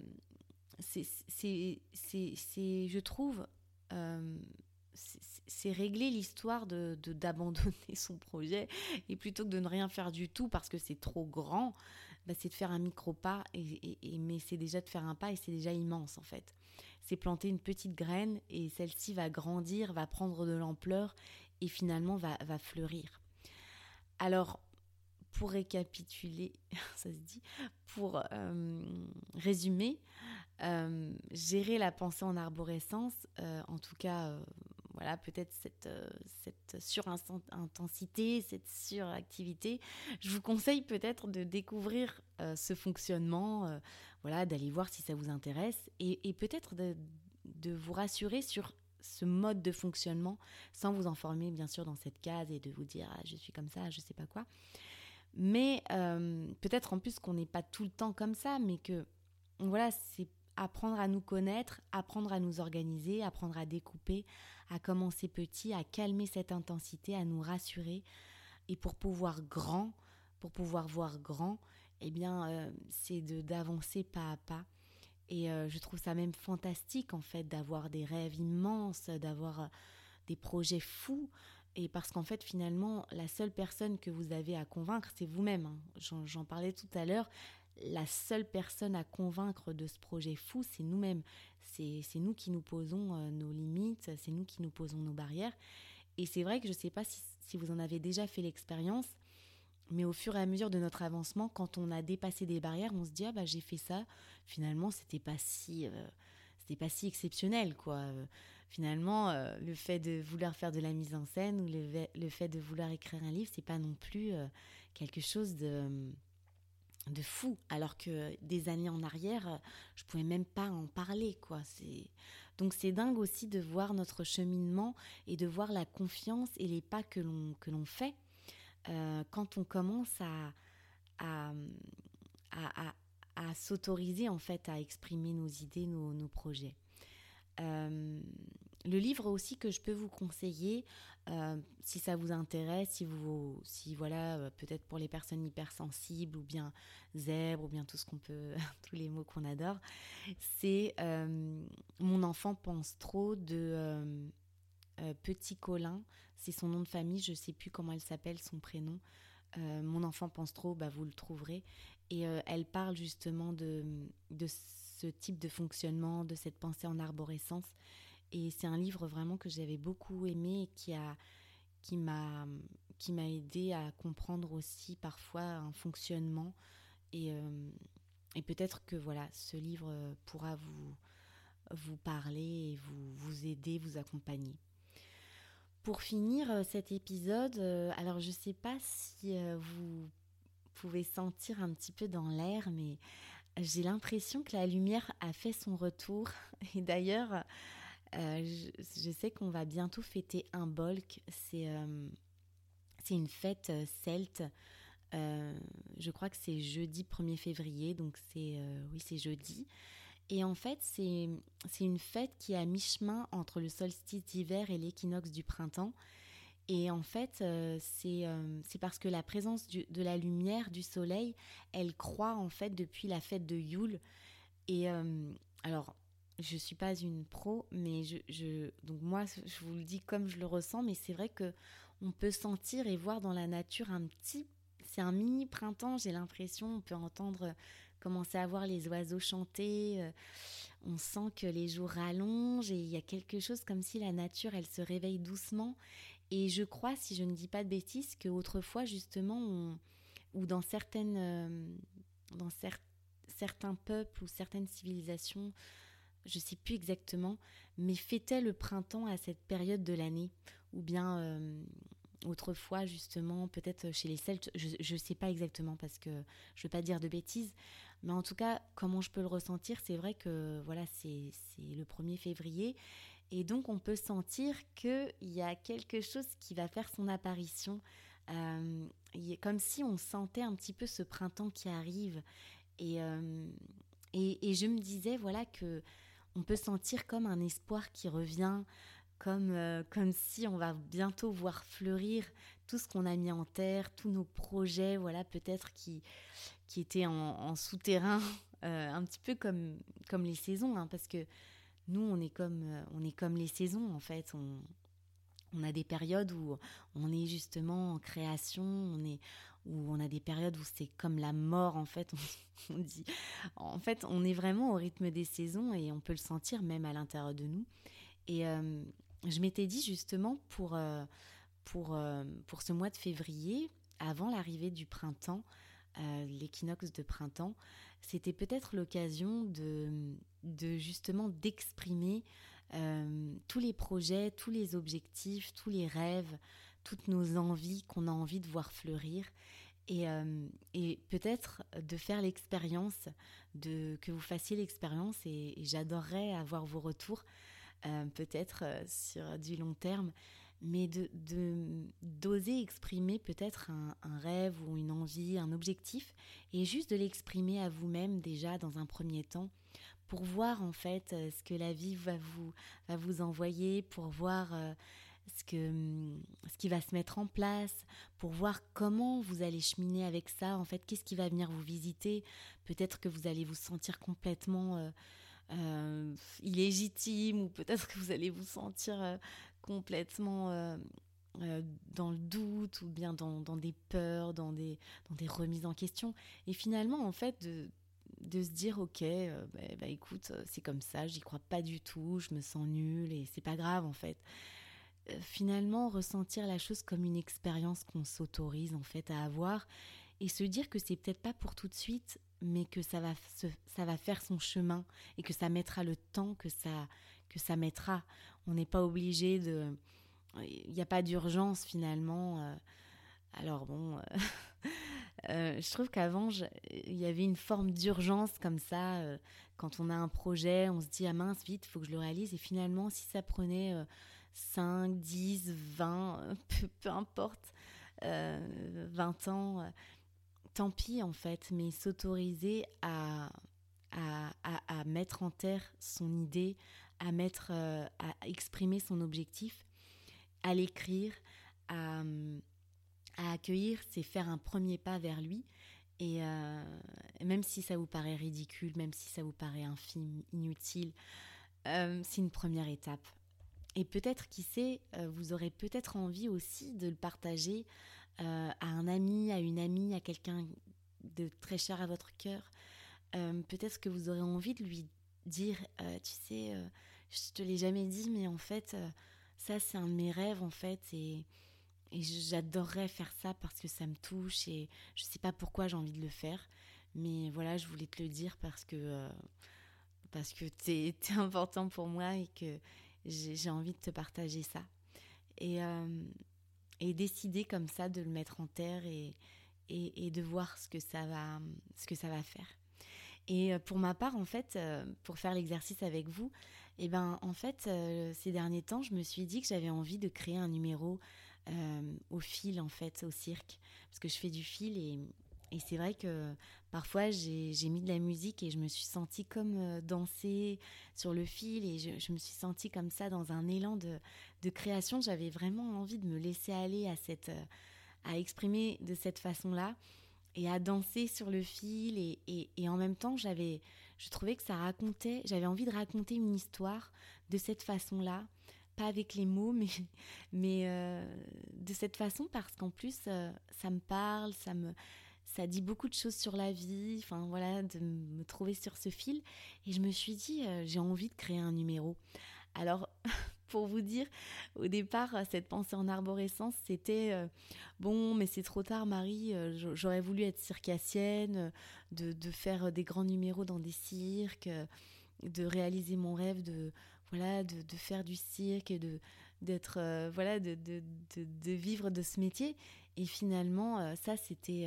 je trouve, euh, c'est régler l'histoire de, d'abandonner son projet et plutôt que de ne rien faire du tout parce que c'est trop grand, bah, c'est de faire un micro pas et, mais c'est déjà de faire un pas et c'est déjà immense en fait c'est planter une petite graine et celle-ci va grandir, va prendre de l'ampleur et finalement va, fleurir. Alors, pour récapituler, ça se dit, pour euh, résumer, euh, gérer la pensée en arborescence, euh, en tout cas, voilà, peut-être cette, cette surintensité, cette suractivité, je vous conseille peut-être de découvrir ce fonctionnement voilà, d'aller voir si ça vous intéresse et, peut-être de, vous rassurer sur ce mode de fonctionnement sans vous enfermer bien sûr dans cette case et de vous dire ah, je suis comme ça, je sais pas quoi. Mais euh, peut-être en plus qu'on n'est pas tout le temps comme ça, mais que voilà, c'est apprendre à nous connaître, apprendre à nous organiser, apprendre à découper, à commencer petit, à calmer cette intensité, à nous rassurer. Et pour pouvoir grand, pour pouvoir voir grand, eh bien, euh, c'est d'avancer pas à pas. Et euh, je trouve ça même fantastique, en fait, d'avoir des rêves immenses, d'avoir euh, des projets fous. Et parce qu'en fait, finalement, la seule personne que vous avez à convaincre, c'est vous-même. Hein. J'en parlais tout à l'heure. La seule personne à convaincre de ce projet fou, c'est nous-mêmes. C'est nous qui nous posons nos limites, c'est nous qui nous posons nos barrières. Et c'est vrai que je ne sais pas si, vous en avez déjà fait l'expérience, mais au fur et à mesure de notre avancement, quand on a dépassé des barrières, on se dit ah bah j'ai fait ça. Finalement, c'était pas si euh, c'était pas si exceptionnel quoi. Euh, finalement, euh, le fait de vouloir faire de la mise en scène ou le, le fait de vouloir écrire un livre, c'est pas non plus quelque chose de de fou. Alors que des années en arrière, je pouvais même pas en parler quoi. C'est donc c'est dingue aussi de voir notre cheminement et de voir la confiance et les pas que l'on que l'on fait euh, quand on commence à, à, s'autoriser en fait à exprimer nos idées, nos, projets. Euh, le livre aussi que je peux vous conseiller, euh, si ça vous intéresse, si vous, si voilà, peut-être pour les personnes hypersensibles ou bien zèbres ou bien tout ce qu'on peut, tous les mots qu'on adore, c'est Mon enfant pense trop de Petit Colin c'est son nom de famille, je ne sais plus comment elle s'appelle, son prénom. Euh, mon enfant pense trop, bah, vous le trouverez. Et euh, elle parle justement de, de ce type de fonctionnement, de cette pensée en arborescence. Et c'est un livre vraiment que j'avais beaucoup aimé et qui a qui m'a qui m'a aidé à comprendre aussi parfois un fonctionnement et, euh, et peut-être que voilà ce livre pourra vous vous parler et vous vous aider vous accompagner pour finir euh, cet épisode, euh, alors je sais pas si euh, vous pouvez sentir un petit peu dans l'air, mais j'ai l'impression que la lumière a fait son retour. Et d'ailleurs, je, sais qu'on va bientôt fêter un bolk. C'est une fête celte je crois que c'est jeudi 1er février, donc c'est oui c'est jeudi. Et en fait, c'est une fête qui est à mi-chemin entre le solstice d'hiver et l'équinoxe du printemps. Et en fait, euh, euh, c'est parce que la présence de la lumière, du soleil, elle croît en fait depuis la fête de Yule. Et euh, alors, je suis pas une pro, mais je, donc moi, je vous le dis comme je le ressens, mais c'est vrai que on peut sentir et voir dans la nature un petit, c'est un mini printemps. J'ai l'impression, on peut entendre commencer à voir les oiseaux chanter. Euh, on sent que les jours rallongent et il y a quelque chose comme si la nature, elle se réveille doucement. Et je crois, si je ne dis pas de bêtises, qu'autrefois, justement, ou dans certaines, euh, dans certains peuples ou certaines civilisations, je ne sais plus exactement, mais fêtaient le printemps à cette période de l'année, ou bien euh, autrefois justement, peut-être chez les Celtes, je ne sais pas exactement parce que je ne veux pas dire de bêtises, mais en tout cas, comment je peux le ressentir, c'est vrai que voilà, c'est le 1er février. Et donc, on peut sentir qu'il y a quelque chose qui va faire son apparition. Euh, comme si on sentait un petit peu ce printemps qui arrive. Et, euh, et, je me disais, voilà, que on peut sentir comme un espoir qui revient, comme, euh, comme si on va bientôt voir fleurir tout ce qu'on a mis en terre, tous nos projets, voilà, peut-être qui, qui étaient en, souterrain, euh, un petit peu comme, comme les saisons, hein, parce que nous, on est comme, euh, on est comme les saisons, en fait. On, on a des périodes où on est justement en création, on est où on a des périodes où c'est comme la mort en fait, on, dit. En fait, on est vraiment au rythme des saisons et on peut le sentir même à l'intérieur de nous. Et je m'étais dit justement pour, euh, pour, euh, pour ce mois de février, avant l'arrivée du printemps, euh, l'équinoxe de printemps, c'était peut-être l'occasion de, de justement d'exprimer tous les projets, tous les objectifs, tous les rêves, toutes nos envies qu'on a envie de voir fleurir. Et, et peut-être de faire l'expérience, de que vous fassiez l'expérience, et j'adorerais avoir vos retours euh, peut-être euh, sur du long terme, mais de d'oser exprimer peut-être un, rêve ou une envie, un objectif, et juste de l'exprimer à vous-même déjà dans un premier temps pour voir en fait euh, ce que la vie va vous va vous envoyer, pour voir ce que ce qui va se mettre en place, pour voir comment vous allez cheminer avec ça. En fait, qu'est-ce qui va venir vous visiter Peut-être que vous allez vous sentir complètement euh, illégitime ou peut-être que vous allez vous sentir euh, complètement euh, dans le doute ou bien dans, des peurs, dans des, dans des remises en question. Et finalement, en fait, de, de se dire ok bah, bah, écoute c'est comme ça j'y crois pas du tout je me sens nulle et c'est pas grave en fait finalement ressentir la chose comme une expérience qu'on s'autorise en fait à avoir et se dire que c'est peut-être pas pour tout de suite mais que ça va, ça va faire son chemin et que ça mettra le temps que ça, que ça mettra. On n'est pas obligé de... Il n'y a pas d'urgence finalement. Euh. Alors bon, euh, euh, je trouve qu'avant, il y avait une forme d'urgence comme ça. Quand on a un projet, on se dit, ah mince, vite, faut que je le réalise. Et finalement, si ça prenait 5, 10, 20, peu, peu importe, 20 ans, tant pis en fait, mais s'autoriser à, à, mettre en terre son idée, à, mettre, euh, à exprimer son objectif, à l'écrire, à, accueillir, c'est faire un premier pas vers lui. Et euh, même si ça vous paraît ridicule, même si ça vous paraît infime, inutile, euh, c'est une première étape. Et peut-être, qui sait, vous aurez peut-être envie aussi de le partager euh, à un ami, à une amie, à quelqu'un de très cher à votre cœur, euh, peut-être que vous aurez envie de lui dire, euh, tu sais, je te l'ai jamais dit, mais en fait, ça c'est un de mes rêves en fait, et, j'adorerais faire ça parce que ça me touche et je sais pas pourquoi j'ai envie de le faire, mais voilà, je voulais te le dire parce que parce que es important pour moi et que j'ai envie de te partager ça. Et et décider comme ça de le mettre en terre et, et, de voir ce que ça va, ce que ça va faire. Et euh, pour ma part, en fait, euh, pour faire l'exercice avec vous, eh ben, en fait, euh, ces derniers temps, je me suis dit que j'avais envie de créer un numéro au fil en fait, au cirque, parce que je fais du fil et, et c'est vrai que parfois j'ai mis de la musique et je me suis sentie comme danser sur le fil et je, me suis sentie comme ça dans un élan de, création. J'avais vraiment envie de me laisser aller à cette à exprimer de cette façon-là et à danser sur le fil et, et, en même temps j'avais je trouvais que ça racontait, j'avais envie de raconter une histoire de cette façon-là, pas avec les mots, mais, mais euh, de cette façon parce qu'en plus, euh, ça me parle, ça me, ça dit beaucoup de choses sur la vie, enfin voilà, de me trouver sur ce fil. Et je me suis dit, euh, j'ai envie de créer un numéro. Alors, pour vous dire, au départ, cette pensée en arborescence, c'était euh, bon, mais c'est trop tard, Marie. Euh, j'aurais voulu être circassienne, de, faire des grands numéros dans des cirques, de réaliser mon rêve de voilà, de, faire du cirque et de d'être euh, voilà, de, de, vivre de ce métier. Et finalement, ça, c'était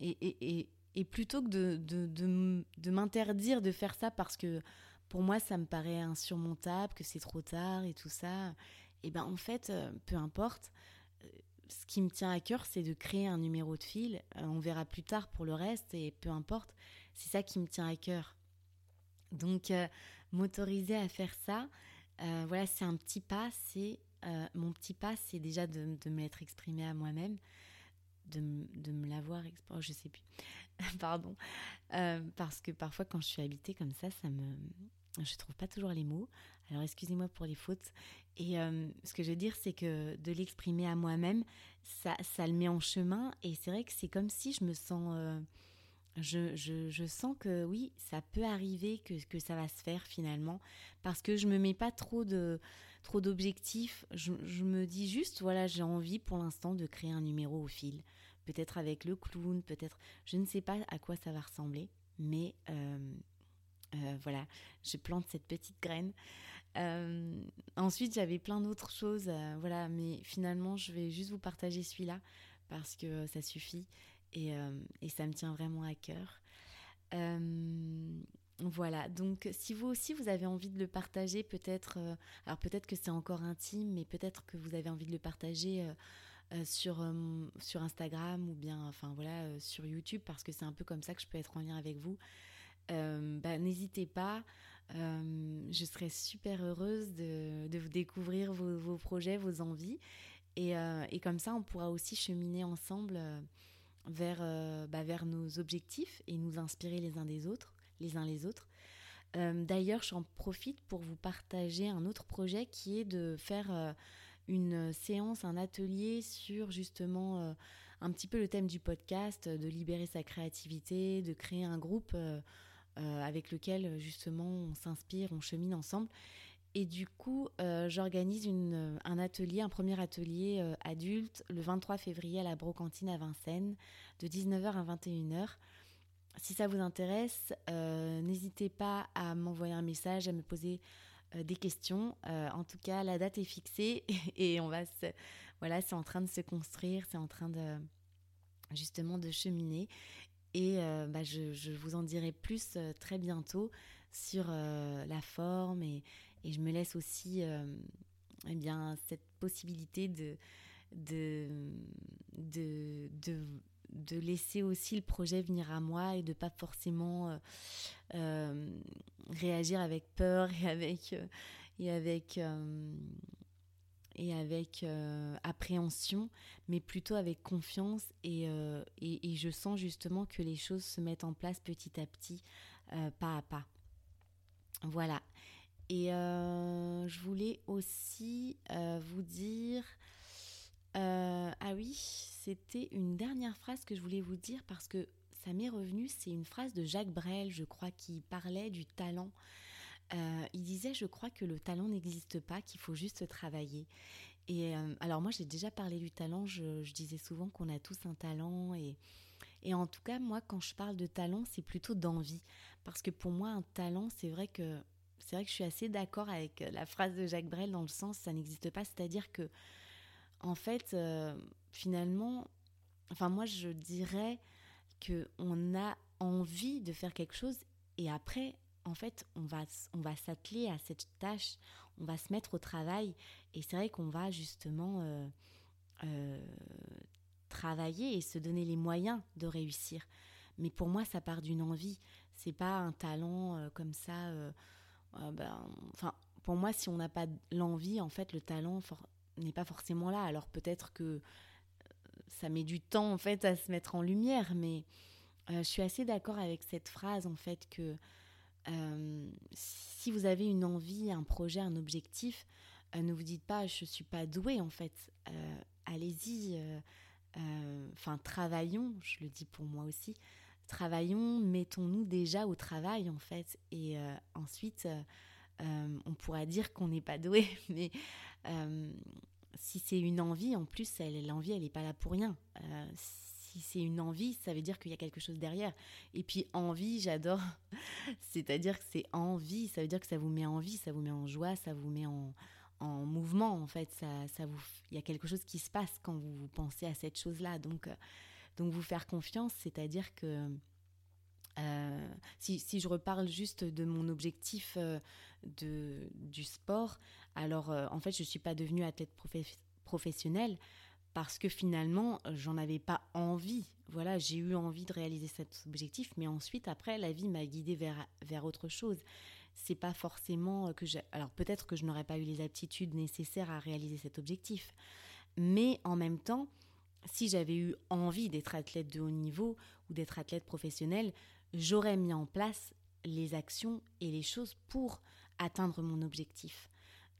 et, et, et, et, plutôt que de, de, de m'interdire de faire ça parce que pour moi, ça me paraît insurmontable, que c'est trop tard et tout ça. Et ben en fait, euh, peu importe. Euh, ce qui me tient à cœur, c'est de créer un numéro de fil. Euh, on verra plus tard pour le reste et peu importe. C'est ça qui me tient à cœur. Donc, m'autoriser à faire ça, voilà, c'est un petit pas. C'est mon petit pas, c'est déjà de, me l'être exprimé à moi-même, de, de, me l'avoir exprimé. Oh, je sais plus. Pardon. parce que parfois, quand je suis habitée comme ça, ça me, je trouve pas toujours les mots. Alors excusez-moi pour les fautes. Et euh, ce que je veux dire, c'est que de l'exprimer à moi-même, ça, ça le met en chemin. Et c'est vrai que c'est comme si je me sens... Euh, je, je, je, sens que oui, ça peut arriver que, que ça va se faire finalement. Parce que je me mets pas trop de trop d'objectifs. Je, me dis juste, voilà, j'ai envie pour l'instant de créer un numéro au fil. Peut-être avec le clown, peut-être... Je ne sais pas à quoi ça va ressembler. Mais... Euh, euh, voilà, je plante cette petite graine. Euh, ensuite, j'avais plein d'autres choses, voilà, mais finalement, je vais juste vous partager celui-là parce que ça suffit et, et, ça me tient vraiment à cœur. Voilà, donc si vous aussi vous avez envie de le partager, peut-être, alors peut-être que c'est encore intime, mais peut-être que vous avez envie de le partager. sur, sur Instagram ou bien enfin voilà sur YouTube parce que c'est un peu comme ça que je peux être en lien avec vous euh, bah, n'hésitez pas. Euh, je serais super heureuse de, vous découvrir vos, projets, vos envies. Et, euh, et, comme ça, on pourra aussi cheminer ensemble vers, bah, vers nos objectifs et nous inspirer les uns des autres, les uns les autres. D'ailleurs, j'en profite pour vous partager un autre projet qui est de faire une séance, un atelier sur justement un petit peu le thème du podcast, de libérer sa créativité, de créer un groupe euh, avec lequel justement on s'inspire, on chemine ensemble. Et du coup, euh, j'organise un atelier, un premier atelier euh, adulte le 23 février à la Brocantine à Vincennes, de 19h à 21h. Si ça vous intéresse, euh, n'hésitez pas à m'envoyer un message, à me poser euh, des questions. Euh, en tout cas, la date est fixée et, on va se, voilà, c'est en train de se construire, c'est en train de justement de cheminer. Et bah, je, je, vous en dirai plus très bientôt sur la forme et, et, je me laisse aussi eh bien, cette possibilité de, de, de, de, laisser aussi le projet venir à moi et de pas forcément réagir avec peur et avec, et avec et avec euh, appréhension, mais plutôt avec confiance. Et, euh, et, je sens justement que les choses se mettent en place petit à petit, euh, pas à pas. Voilà. Et euh, je voulais aussi euh, vous dire... ah oui, c'était une dernière phrase que je voulais vous dire parce que ça m'est revenu. C'est une phrase de Jacques Brel, je crois, qui parlait du talent. Euh, il disait, je crois que le talent n'existe pas, qu'il faut juste travailler. Et euh, alors moi, j'ai déjà parlé du talent. Je, je disais souvent qu'on a tous un talent et et en tout cas, moi, quand je parle de talent, c'est plutôt d'envie, parce que pour moi, un talent, c'est vrai que c'est vrai que je suis assez d'accord avec la phrase de Jacques Brel dans le sens ça n'existe pas, c'est-à-dire que en fait, euh, finalement, enfin moi, je dirais que on a envie de faire quelque chose et après en fait, on va, on va s'atteler à cette tâche, on va se mettre au travail, et c'est vrai qu'on va justement euh, euh, travailler et se donner les moyens de réussir. Mais pour moi, ça part d'une envie. C'est pas un talent comme ça. Ben, enfin, pour moi, si on n'a pas l'envie, en fait, le talent n'est pas forcément là. Alors peut-être que ça met du temps en fait à se mettre en lumière, mais je suis assez d'accord avec cette phrase en fait que si vous avez une envie, un projet, un objectif, ne vous dites pas je suis pas douée en fait. Allez-y, enfin travaillons, je le dis pour moi aussi, travaillons, mettons-nous déjà au travail en fait, et euh, ensuite euh, on pourra dire qu'on n'est pas doué, mais euh, si c'est une envie, en plus, l'envie, elle n'est pas là pour rien. si c'est une envie, ça veut dire qu'il y a quelque chose derrière. Et puis envie, j'adore. C'est-à-dire que c'est envie, ça veut dire que ça vous met en vie, ça vous met en joie, ça vous met en, en mouvement. En fait, ça, ça vous, il y a quelque chose qui se passe quand vous pensez à cette chose-là. Donc, donc vous faire confiance, c'est-à-dire que euh, si, je reparle juste de mon objectif euh, de, du sport, alors euh, en fait je ne suis pas devenue athlète professionnelle parce que finalement j'en avais pas envie. Voilà, j'ai eu envie de réaliser cet objectif, mais ensuite après la vie m'a guidée vers, vers autre chose. C'est pas forcément que j'ai. Alors peut-être que je n'aurais pas eu les aptitudes nécessaires à réaliser cet objectif, mais en même temps, si j'avais eu envie d'être athlète de haut niveau ou d'être athlète professionnel, j'aurais mis en place les actions et les choses pour atteindre mon objectif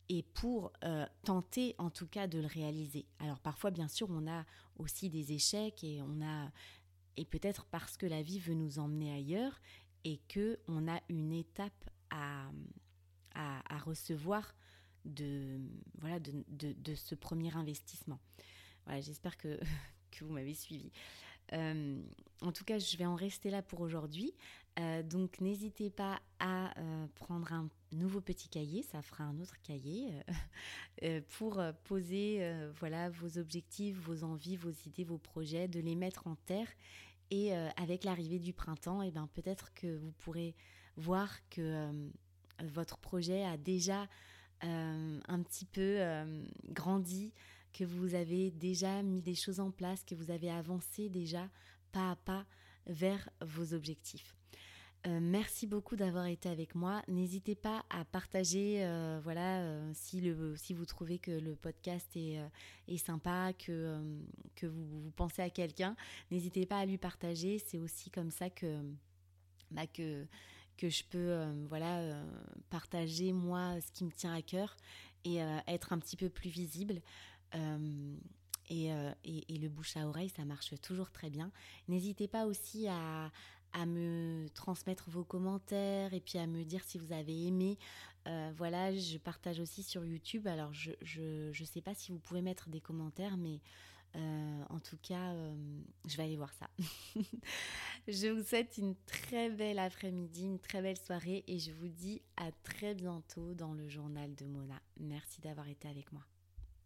et pour euh, tenter en tout cas de le réaliser. Alors parfois bien sûr on a aussi des échecs et on a et peut-être parce que la vie veut nous emmener ailleurs et que on a une étape à, recevoir de voilà ce premier investissement j'espère que, que vous m'avez suivi. Euh, en tout cas, je vais en rester là pour aujourd'hui. Euh, donc, n'hésitez pas à euh, prendre un nouveau petit cahier, ça fera un autre cahier, pour poser voilà, vos objectifs, vos envies, vos idées, vos projets, de les mettre en terre. Et avec l'arrivée du printemps, eh ben, peut-être que vous pourrez voir que votre projet a déjà un petit peu grandi, que vous avez déjà mis des choses en place, que vous avez avancé déjà pas à pas vers vos objectifs. Euh, merci beaucoup d'avoir été avec moi. N'hésitez pas à partager, euh, voilà, euh, si, le, si vous trouvez que le podcast est, est sympa, que, que vous, pensez à quelqu'un, n'hésitez pas à lui partager. C'est aussi comme ça que, bah, que, que je peux, voilà, partager moi ce qui me tient à cœur et être un petit peu plus visible. Euh, euh, et, le bouche à oreille, ça marche toujours très bien. N'hésitez pas aussi à, me transmettre vos commentaires et puis à me dire si vous avez aimé. Euh, voilà, je partage aussi sur YouTube. Alors, je ne sais pas si vous pouvez mettre des commentaires, mais en tout cas, je vais aller voir ça. je vous souhaite une très belle après-midi, une très belle soirée et je vous dis à très bientôt dans le journal de Mona. Merci d'avoir été avec moi.